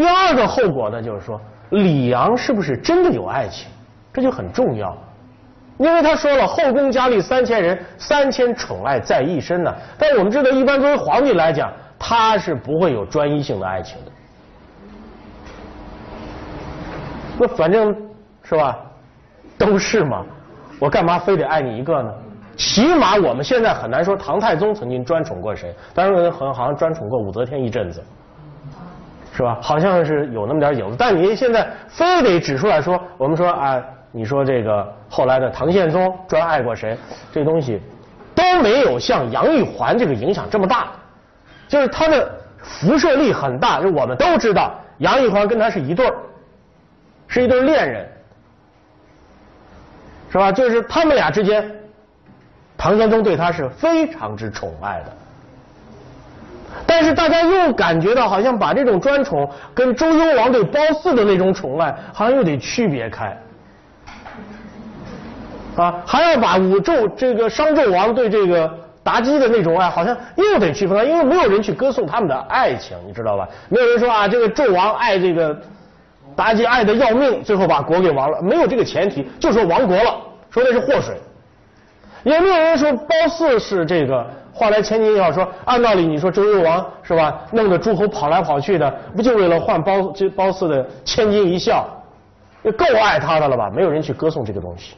第二个后果呢，就是说李阳是不是真的有爱情，这就很重要。因为他说了，后宫佳丽三千人，三千宠爱在一身呢。但我们知道，一般作为皇帝来讲，他是不会有专一性的爱情的。那反正是吧，都是嘛，我干嘛非得爱你一个呢？起码我们现在很难说唐太宗曾经专宠过谁，当然好像好像专宠过武则天一阵子，是吧？好像是有那么点影子。但你现在非得指出来说，我们说啊，你说这个后来的唐宪宗专爱过谁？这东西都没有像杨玉环这个影响这么大，就是他的辐射力很大。就我们都知道，杨玉环跟他是一对儿。是一对恋人，是吧？就是他们俩之间，唐玄宗对他是非常之宠爱的。但是大家又感觉到，好像把这种专宠跟周幽王对褒姒的那种宠爱，好像又得区别开。啊，还要把武纣这个商纣王对这个妲己的那种爱，好像又得区分开，因为没有人去歌颂他们的爱情，你知道吧？没有人说啊，这个纣王爱这个。妲己爱的要命，最后把国给亡了。没有这个前提，就说亡国了，说那是祸水。也没有人说褒姒是这个换来千金要说，按道理你说周幽王是吧，弄得诸侯跑来跑去的，不就为了换褒这褒姒的千金一笑，也够爱他的了吧？没有人去歌颂这个东西。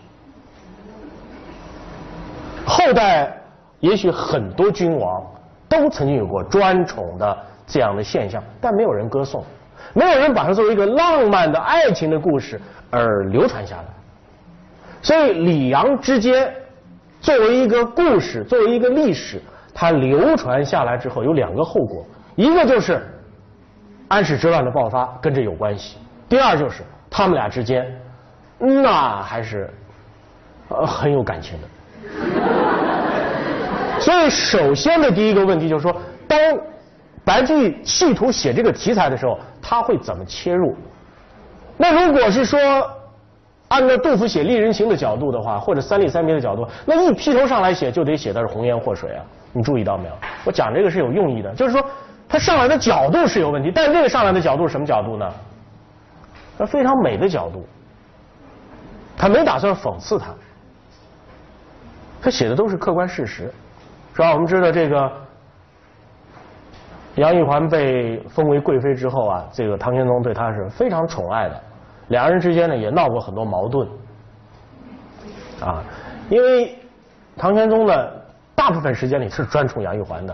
后代也许很多君王都曾经有过专宠的这样的现象，但没有人歌颂。没有人把它作为一个浪漫的爱情的故事而流传下来，所以李阳之间作为一个故事，作为一个历史，它流传下来之后有两个后果，一个就是安史之乱的爆发跟这有关系，第二就是他们俩之间那还是呃很有感情的。所以首先的第一个问题就是说，当白居易企图写这个题材的时候。他会怎么切入？那如果是说按照杜甫写丽人行的角度的话，或者三吏三别的角度，那一劈头上来写就得写的是红颜祸水啊！你注意到没有？我讲这个是有用意的，就是说他上来的角度是有问题，但是这个上来的角度是什么角度呢？他非常美的角度，他没打算讽刺他，他写的都是客观事实，是吧？我们知道这个。杨玉环被封为贵妃之后啊，这个唐玄宗对她是非常宠爱的，两人之间呢也闹过很多矛盾，啊，因为唐玄宗呢大部分时间里是专宠杨玉环的，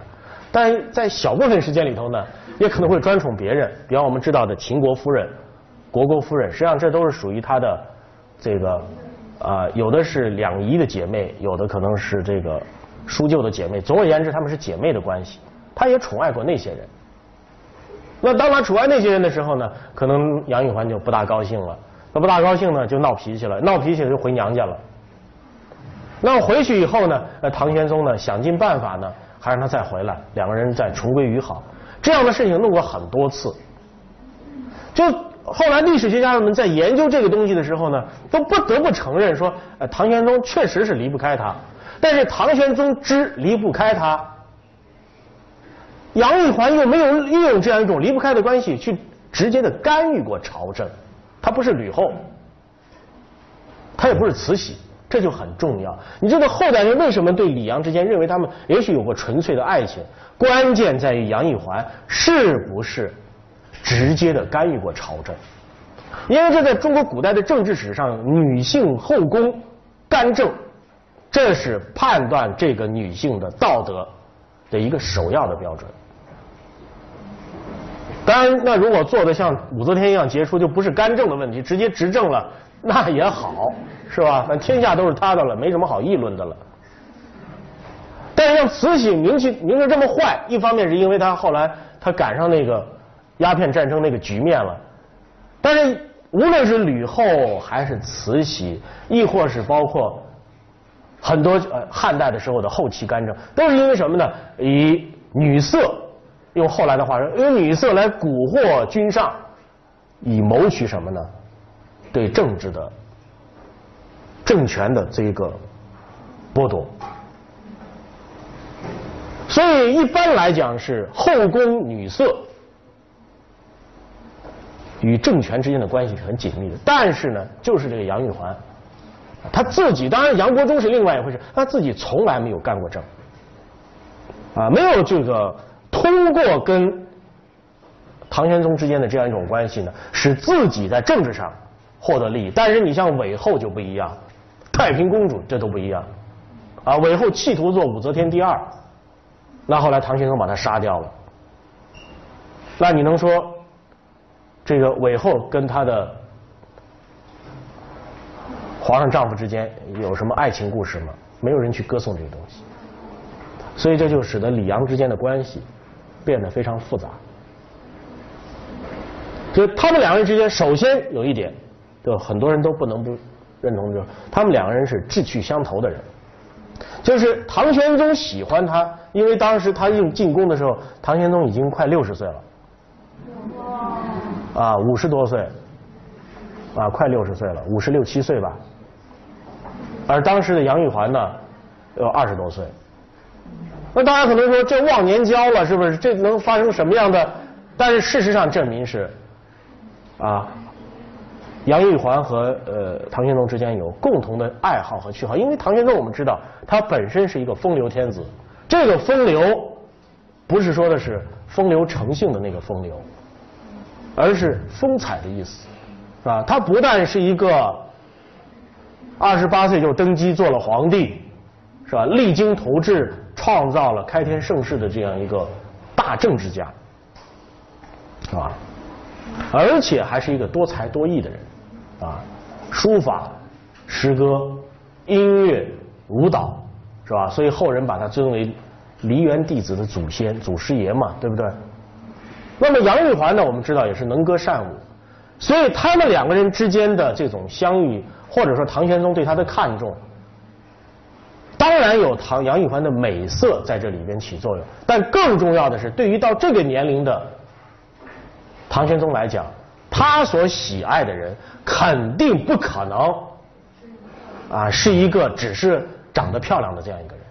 但在小部分时间里头呢，也可能会专宠别人，比方我们知道的秦国夫人、国公夫人，实际上这都是属于他的这个啊，有的是两姨的姐妹，有的可能是这个叔舅的姐妹，总而言之，他们是姐妹的关系。他也宠爱过那些人，那当他宠爱那些人的时候呢，可能杨玉环就不大高兴了。那不大高兴呢，就闹脾气了，闹脾气就回娘家了。那回去以后呢，那唐玄宗呢，想尽办法呢，还让他再回来，两个人再重归于好。这样的事情弄过很多次。就后来历史学家们在研究这个东西的时候呢，都不得不承认说，呃，唐玄宗确实是离不开他，但是唐玄宗之离不开他。杨玉环又没有利用这样一种离不开的关系去直接的干预过朝政，他不是吕后，他也不是慈禧，这就很重要。你知道后代人为什么对李杨之间认为他们也许有过纯粹的爱情？关键在于杨玉环是不是直接的干预过朝政？因为这在中国古代的政治史上，女性后宫干政，这是判断这个女性的道德的一个首要的标准。当然，那如果做的像武则天一样杰出，就不是干政的问题，直接执政了，那也好，是吧？那天下都是他的了，没什么好议论的了。但是像慈禧名气名声这么坏，一方面是因为他后来他赶上那个鸦片战争那个局面了。但是无论是吕后还是慈禧，亦或是包括很多呃汉代的时候的后期干政，都是因为什么呢？以女色。用后来的话说，用女色来蛊惑君上，以谋取什么呢？对政治的、政权的这个剥夺。所以一般来讲是后宫女色，与政权之间的关系是很紧密的。但是呢，就是这个杨玉环，他自己当然杨国忠是另外一回事，他自己从来没有干过政，啊，没有这个通过跟唐玄宗之间的这样一种关系呢，使自己在政治上获得利益。但是你像韦后就不一样，太平公主这都不一样，啊，韦后企图做武则天第二，那后来唐玄宗把她杀掉了。那你能说这个韦后跟她的皇上丈夫之间有什么爱情故事吗？没有人去歌颂这个东西，所以这就使得李杨之间的关系变得非常复杂。就他们两个人之间，首先有一点，就很多人都不能不认同，就是他们两个人是志趣相投的人。就是唐玄宗喜欢他，因为当时他进进宫的时候，唐玄宗已经快六十岁了。啊，五十多岁，啊，快六十岁了，五十六七岁吧。而当时的杨玉环呢，有二十多岁。那大家可能说这忘年交了，是不是？这能发生什么样的？但是事实上证明是，啊，杨玉环和呃唐玄宗之间有共同的爱好和趣好。因为唐玄宗我们知道，他本身是一个风流天子。这个风流，不是说的是风流成性的那个风流。而是风采的意思，是吧？他不但是一个二十八岁就登基做了皇帝，是吧？励精图治，创造了开天盛世的这样一个大政治家，是吧？而且还是一个多才多艺的人，啊，书法、诗歌、音乐、舞蹈，是吧？所以后人把他尊为梨园弟子的祖先、祖师爷嘛，对不对？那么杨玉环呢？我们知道也是能歌善舞，所以他们两个人之间的这种相遇，或者说唐玄宗对他的看重，当然有唐杨玉环的美色在这里边起作用，但更重要的是，对于到这个年龄的唐玄宗来讲，他所喜爱的人肯定不可能啊是一个只是长得漂亮的这样一个人，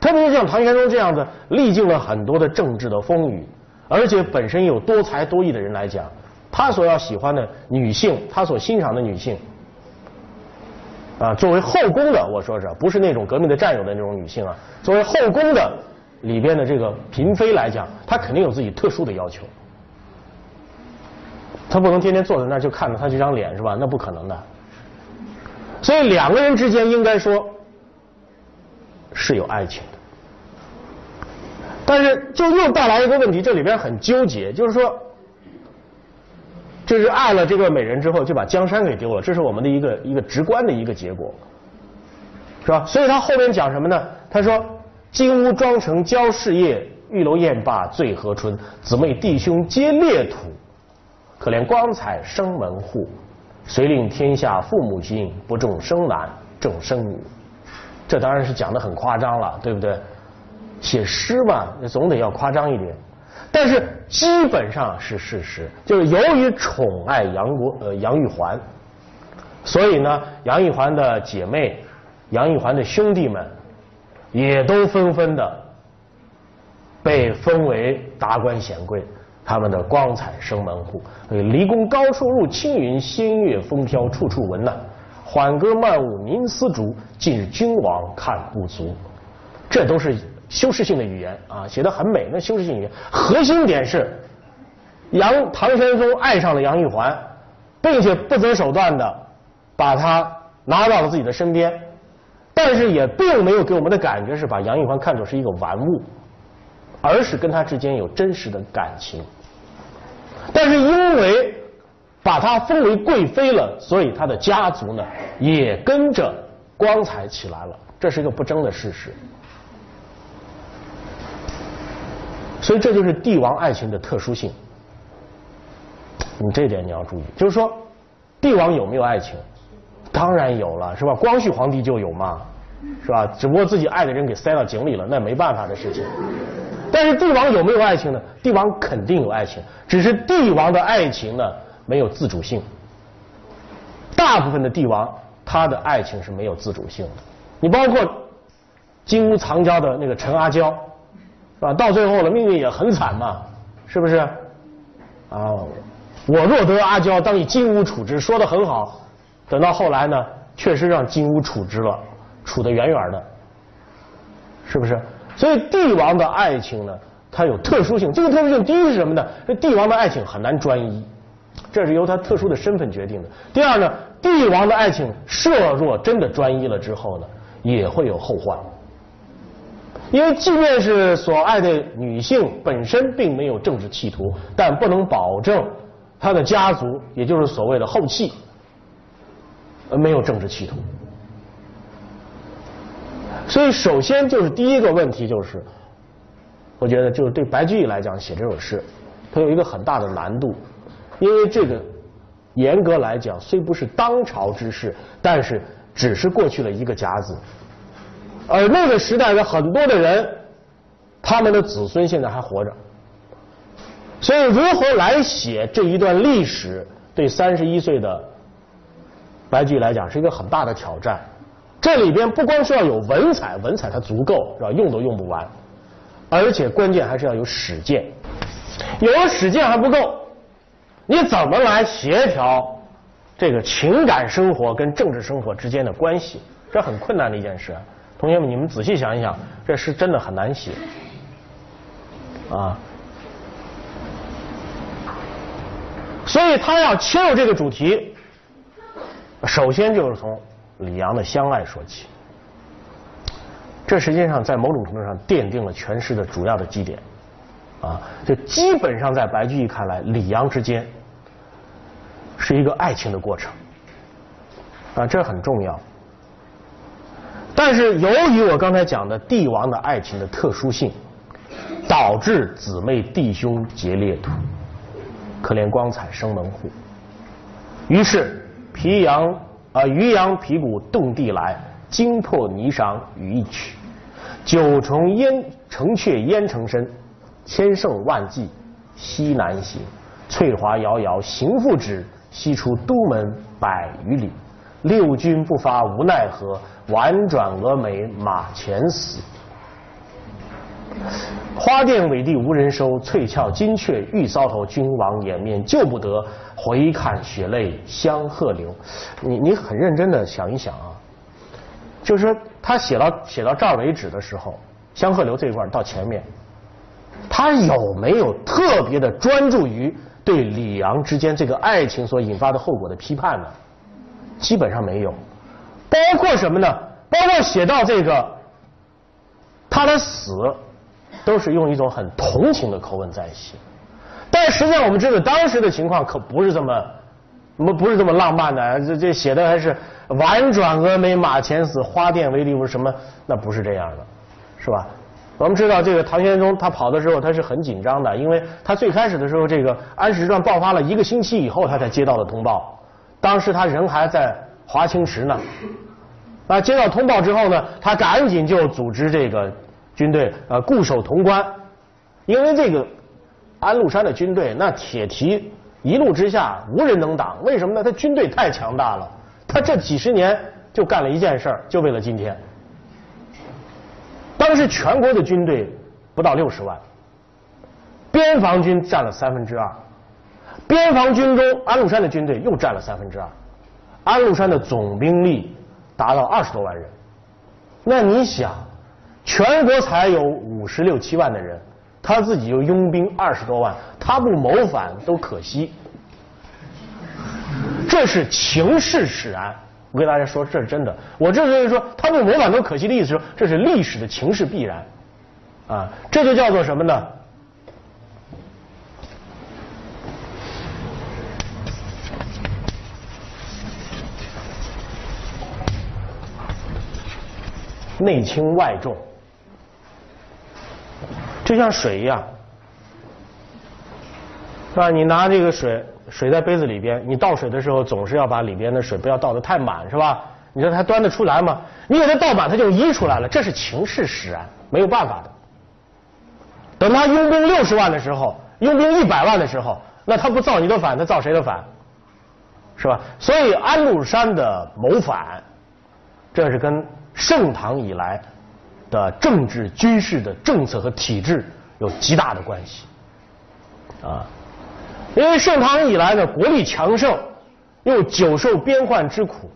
特别是像唐玄宗这样子历经了很多的政治的风雨。而且本身有多才多艺的人来讲，他所要喜欢的女性，他所欣赏的女性，啊，作为后宫的，我说是不是那种革命的战友的那种女性啊？作为后宫的里边的这个嫔妃来讲，她肯定有自己特殊的要求，他不能天天坐在那儿就看着他这张脸是吧？那不可能的。所以两个人之间应该说是有爱情的。但是就又带来一个问题，这里边很纠结，就是说，这是爱了这个美人之后，就把江山给丢了，这是我们的一个一个直观的一个结果，是吧？所以他后面讲什么呢？他说：“金屋妆成娇侍夜，玉楼宴罢醉和春。姊妹弟兄皆列土，可怜光彩生门户。遂令天下父母心，不重生男重生女。”这当然是讲的很夸张了，对不对？写诗嘛，总得要夸张一点，但是基本上是事实。就是由于宠爱杨国呃杨玉环，所以呢，杨玉环的姐妹、杨玉环的兄弟们，也都纷纷的被封为达官显贵，他们的光彩生门户。离宫高处入，青云仙乐风飘处处闻呐。缓歌慢舞凝丝竹，近日君王看不足。这都是。修饰性的语言啊，写的很美。那修饰性语言核心点是，杨唐玄宗爱上了杨玉环，并且不择手段的把她拿到了自己的身边，但是也并没有给我们的感觉是把杨玉环看作是一个玩物，而是跟他之间有真实的感情。但是因为把她封为贵妃了，所以她的家族呢也跟着光彩起来了，这是一个不争的事实。所以这就是帝王爱情的特殊性，你这点你要注意。就是说，帝王有没有爱情？当然有了，是吧？光绪皇帝就有嘛，是吧？只不过自己爱的人给塞到井里了，那没办法的事情。但是帝王有没有爱情呢？帝王肯定有爱情，只是帝王的爱情呢没有自主性。大部分的帝王他的爱情是没有自主性的。你包括金屋藏娇的那个陈阿娇。是吧？到最后了，命运也很惨嘛，是不是？啊，我若得阿娇，当以金屋处之，说的很好。等到后来呢，确实让金屋处之了，处得远远的，是不是？所以帝王的爱情呢，它有特殊性。这个特殊性，第一是什么呢？这帝王的爱情很难专一，这是由他特殊的身份决定的。第二呢，帝王的爱情设若真的专一了之后呢，也会有后患。因为即便是所爱的女性本身并没有政治企图，但不能保证他的家族，也就是所谓的后继，呃，没有政治企图。所以，首先就是第一个问题就是，我觉得就是对白居易来讲写这首诗，它有一个很大的难度，因为这个严格来讲虽不是当朝之事，但是只是过去了一个甲子。而那个时代的很多的人，他们的子孙现在还活着，所以如何来写这一段历史，对三十一岁的白居易来讲是一个很大的挑战。这里边不光是要有文采，文采它足够是吧？用都用不完，而且关键还是要有史见。有了史见还不够，你怎么来协调这个情感生活跟政治生活之间的关系？这很困难的一件事。同学们，你们仔细想一想，这诗真的很难写啊！所以他要切入这个主题，首先就是从李阳的相爱说起。这实际上在某种程度上奠定了全诗的主要的基点啊！就基本上在白居易看来，李阳之间是一个爱情的过程啊，这很重要。但是由于我刚才讲的帝王的爱情的特殊性，导致姊妹弟兄结列土，可怜光彩生门户。于是皮阳啊渔阳皮鼓动地来，惊破霓裳羽翼曲。九重烟城阙烟成身，千乘万骑西南行。翠华遥遥行复止，西出都门百余里。六军不发无奈何，宛转蛾眉马前死。花钿委地无人收，翠翘金雀玉搔头。君王掩面救不得，回看血泪香鹤流。你你很认真的想一想啊，就是说他写到写到这儿为止的时候，香鹤流这一块到前面，他有没有特别的专注于对李阳之间这个爱情所引发的后果的批判呢？基本上没有，包括什么呢？包括写到这个他的死，都是用一种很同情的口吻在写。但实际上我们知道，当时的情况可不是这么，不不是这么浪漫的。这这写的还是婉转蛾眉马前死，花钿为例如什么？那不是这样的，是吧？我们知道这个唐玄宗他跑的时候他是很紧张的，因为他最开始的时候这个安史之乱爆发了一个星期以后，他才接到的通报。当时他人还在华清池呢，啊，接到通报之后呢，他赶紧就组织这个军队呃固守潼关，因为这个安禄山的军队那铁蹄一路之下无人能挡，为什么呢？他军队太强大了，他这几十年就干了一件事儿，就为了今天。当时全国的军队不到六十万，边防军占了三分之二。边防军中，安禄山的军队又占了三分之二。安禄山的总兵力达到二十多万人。那你想，全国才有五十六七万的人，他自己又拥兵二十多万，他不谋反都可惜。这是情势使然。我跟大家说，这是真的。我这是说，他不谋反都可惜的意思，说这是历史的情势必然。啊，这就叫做什么呢？内轻外重，就像水一样，是吧？你拿这个水，水在杯子里边，你倒水的时候总是要把里边的水不要倒得太满，是吧？你说它端得出来吗？你给它倒满，它就溢出来了，这是情势使然，没有办法的。等他拥兵六十万的时候，拥兵一百万的时候，那他不造你的反，他造谁的反？是吧？所以安禄山的谋反，这是跟。盛唐以来的政治、军事的政策和体制有极大的关系啊，因为盛唐以来呢，国力强盛，又久受边患之苦，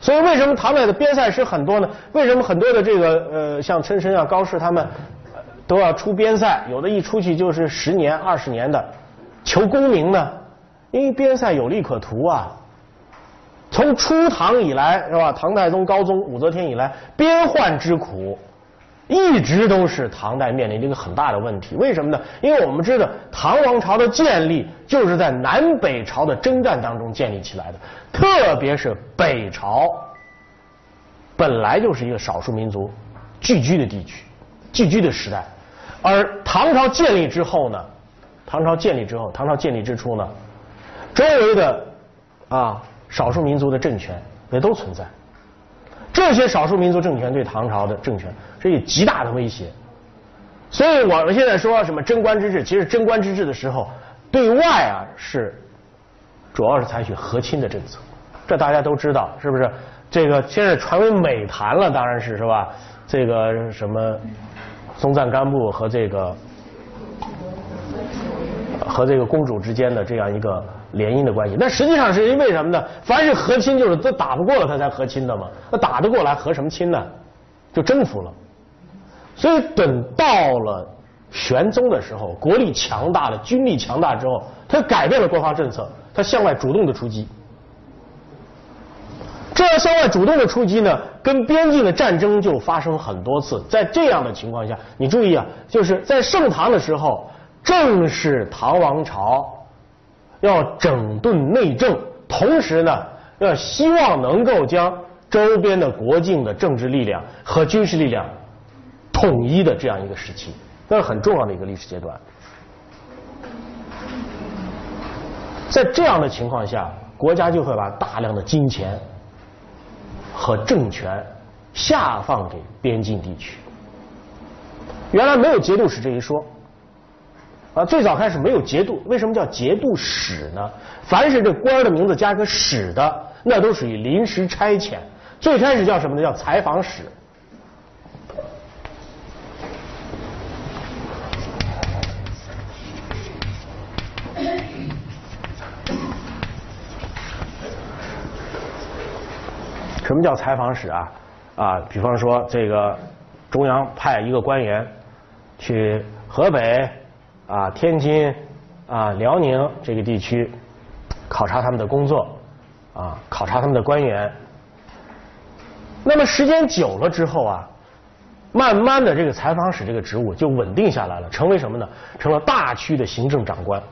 所以为什么唐代的边塞诗很多呢？为什么很多的这个呃，像岑参啊、高适他们都要出边塞？有的一出去就是十年、二十年的求功名呢？因为边塞有利可图啊。从初唐以来是吧？唐太宗、高宗、武则天以来，边患之苦。一直都是唐代面临的一个很大的问题，为什么呢？因为我们知道唐王朝的建立就是在南北朝的征战当中建立起来的，特别是北朝本来就是一个少数民族聚居的地区、聚居的时代，而唐朝建立之后呢，唐朝建立之后，唐朝建立之初呢，周围的啊少数民族的政权也都存在。这些少数民族政权对唐朝的政权是有极大的威胁，所以我们现在说什么贞观之治，其实贞观之治的时候，对外啊是主要是采取和亲的政策，这大家都知道，是不是？这个现在传为美谈了，当然是是吧？这个什么松赞干布和这个和这个公主之间的这样一个。联姻的关系，那实际上是因为什么呢？凡是和亲，就是都打不过了，他才和亲的嘛。那打得过来，和什么亲呢？就征服了。所以等到了玄宗的时候，国力强大了，军力强大之后，他改变了国防政策，他向外主动的出击。这样向外主动的出击呢，跟边境的战争就发生很多次。在这样的情况下，你注意啊，就是在盛唐的时候，正是唐王朝。要整顿内政，同时呢，要希望能够将周边的国境的政治力量和军事力量统一的这样一个时期，那是很重要的一个历史阶段。在这样的情况下，国家就会把大量的金钱和政权下放给边境地区。原来没有节度使这一说。啊，最早开始没有节度，为什么叫节度使呢？凡是这官的名字加个使的，那都属于临时差遣。最开始叫什么呢？叫采访使。什么叫采访使啊？啊，比方说这个中央派一个官员去河北。啊，天津啊，辽宁这个地区考察他们的工作，啊，考察他们的官员。那么时间久了之后啊，慢慢的这个采访使这个职务就稳定下来了，成为什么呢？成了大区的行政长官。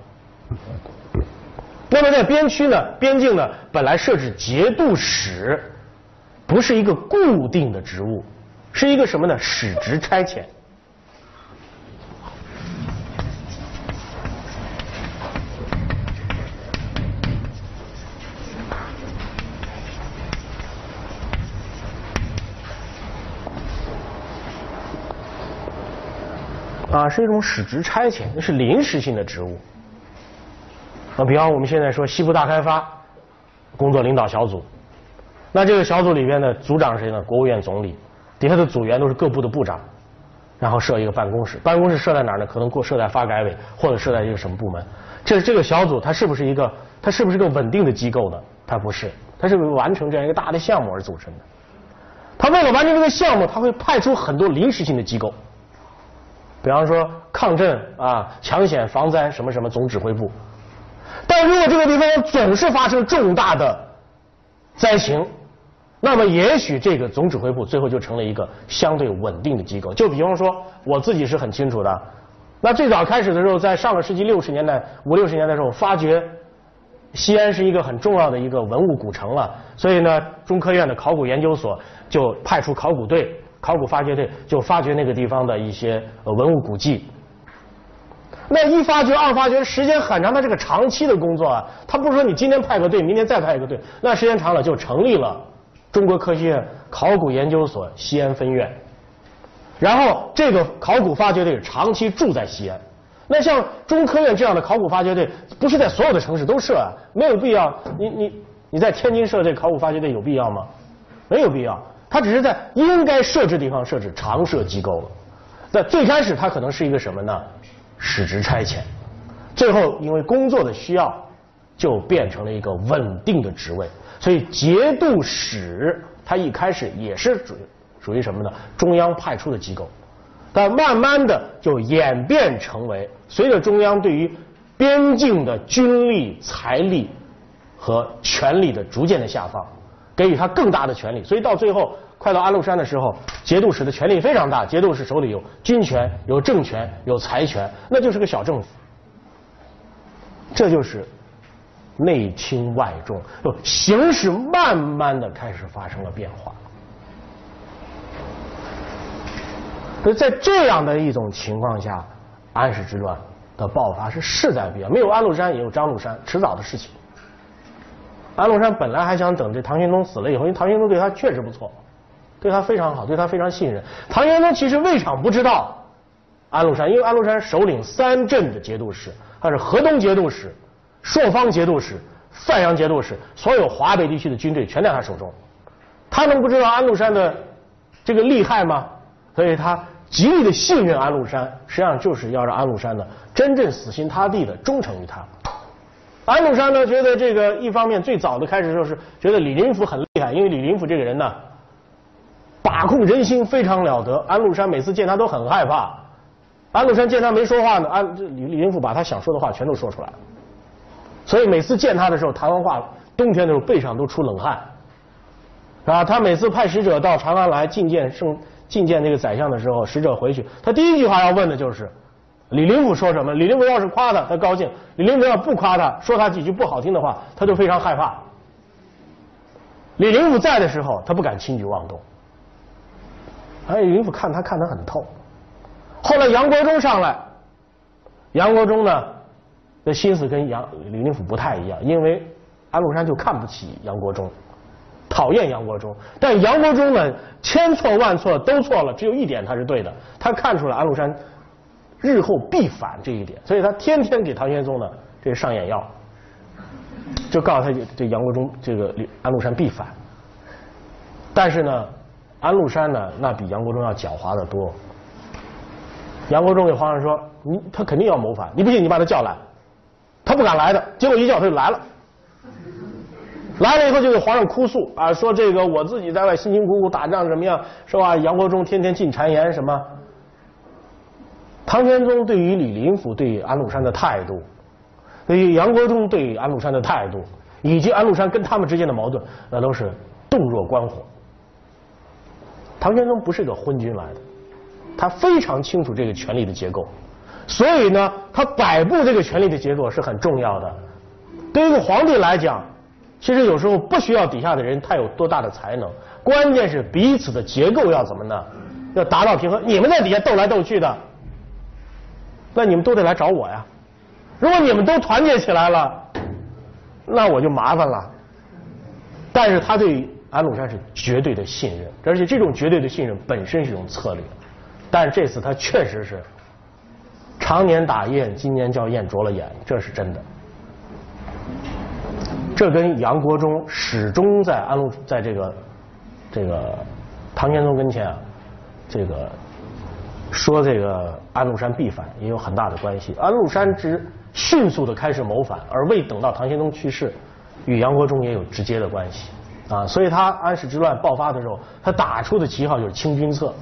那么在边区呢，边境呢，本来设置节度使，不是一个固定的职务，是一个什么呢？使职差遣。啊，是一种使职差遣，那是临时性的职务。啊，比方我们现在说西部大开发工作领导小组，那这个小组里边的组长是谁呢？国务院总理，底下的组员都是各部的部长，然后设一个办公室，办公室设在哪儿呢？可能过设在发改委或者设在一个什么部门。这这个小组它是不是一个它是不是个稳定的机构呢？它不是，它是为完成这样一个大的项目而组成的。它为了完成这个项目，它会派出很多临时性的机构。比方说抗震啊、抢险防灾什么什么总指挥部，但如果这个地方总是发生重大的灾情，那么也许这个总指挥部最后就成了一个相对稳定的机构。就比方说，我自己是很清楚的。那最早开始的时候，在上个世纪六十年代、五六十年代的时候，发觉西安是一个很重要的一个文物古城了，所以呢，中科院的考古研究所就派出考古队。考古发掘队就发掘那个地方的一些文物古迹。那一发掘、二发掘，时间很长，它是个长期的工作啊。他不是说你今天派个队，明天再派一个队，那时间长了就成立了中国科学院考古研究所西安分院。然后这个考古发掘队长期住在西安。那像中科院这样的考古发掘队，不是在所有的城市都设啊，没有必要。你你你在天津设这考古发掘队有必要吗？没有必要。它只是在应该设置地方设置常设机构了。那最开始它可能是一个什么呢？使职差遣。最后因为工作的需要，就变成了一个稳定的职位。所以节度使他一开始也是属属于什么呢？中央派出的机构，但慢慢的就演变成为随着中央对于边境的军力、财力和权力的逐渐的下放，给予他更大的权力。所以到最后快到安禄山的时候，节度使的权力非常大，节度使手里有军权、有政权、有财权，那就是个小政府。这就是内轻外重，就形势慢慢的开始发生了变化。所以在这样的一种情况下，安史之乱的爆发是势在必然。没有安禄山，也有张禄山，迟早的事情。安禄山本来还想等这唐玄宗死了以后，因为唐玄宗对他确实不错，对他非常好，对他非常信任。唐玄宗其实未尝不知道安禄山，因为安禄山首领三镇的节度使。他是河东节度使、朔方节度使、范阳节度使，所有华北地区的军队全在他手中。他能不知道安禄山的这个厉害吗？所以他极力的信任安禄山，实际上就是要让安禄山呢真正死心塌地的忠诚于他。安禄山呢觉得这个一方面最早的开始就是觉得李林甫很厉害，因为李林甫这个人呢把控人心非常了得，安禄山每次见他都很害怕。安禄山见他没说话呢，安李李林甫把他想说的话全都说出来了，所以每次见他的时候，谈完话，冬天的时候背上都出冷汗，啊，他每次派使者到长安来觐见圣觐见那个宰相的时候，使者回去，他第一句话要问的就是李林甫说什么？李林甫要是夸他，他高兴；李林甫要不夸他，说他几句不好听的话，他就非常害怕。李林甫在的时候，他不敢轻举妄动。哎，李林甫看他看得很透。后来杨国忠上来，杨国忠呢的心思跟杨李林甫不太一样，因为安禄山就看不起杨国忠，讨厌杨国忠。但杨国忠呢千错万错都错了，只有一点他是对的，他看出了安禄山日后必反这一点，所以他天天给唐玄宗呢这上眼药，就告诉他这杨国忠这个安禄山必反。但是呢，安禄山呢那比杨国忠要狡猾的多。杨国忠给皇上说：“你他肯定要谋反，你不信你把他叫来，他不敢来的。结果一叫他就来了，来了以后就给皇上哭诉啊，说这个我自己在外辛辛苦苦打仗怎么样，是吧？杨国忠天天进谗言什么？唐玄宗对于李林甫对安禄山的态度，对于杨国忠对安禄山的态度，以及安禄山跟他们之间的矛盾，那都是洞若观火。唐玄宗不是个昏君来的。”他非常清楚这个权力的结构，所以呢，他摆布这个权力的结构是很重要的。对于一个皇帝来讲，其实有时候不需要底下的人他有多大的才能，关键是彼此的结构要怎么呢？要达到平衡。你们在底下斗来斗去的，那你们都得来找我呀。如果你们都团结起来了，那我就麻烦了。但是他对安禄山是绝对的信任，而且这种绝对的信任本身是一种策略。但这次他确实是常年打雁，今年叫雁啄了眼，这是真的。这跟杨国忠始终在安禄在这个这个唐玄宗跟前啊，这个说这个安禄山必反也有很大的关系。安禄山之迅速的开始谋反，而未等到唐玄宗去世，与杨国忠也有直接的关系啊。所以他安史之乱爆发的时候，他打出的旗号就是清君侧。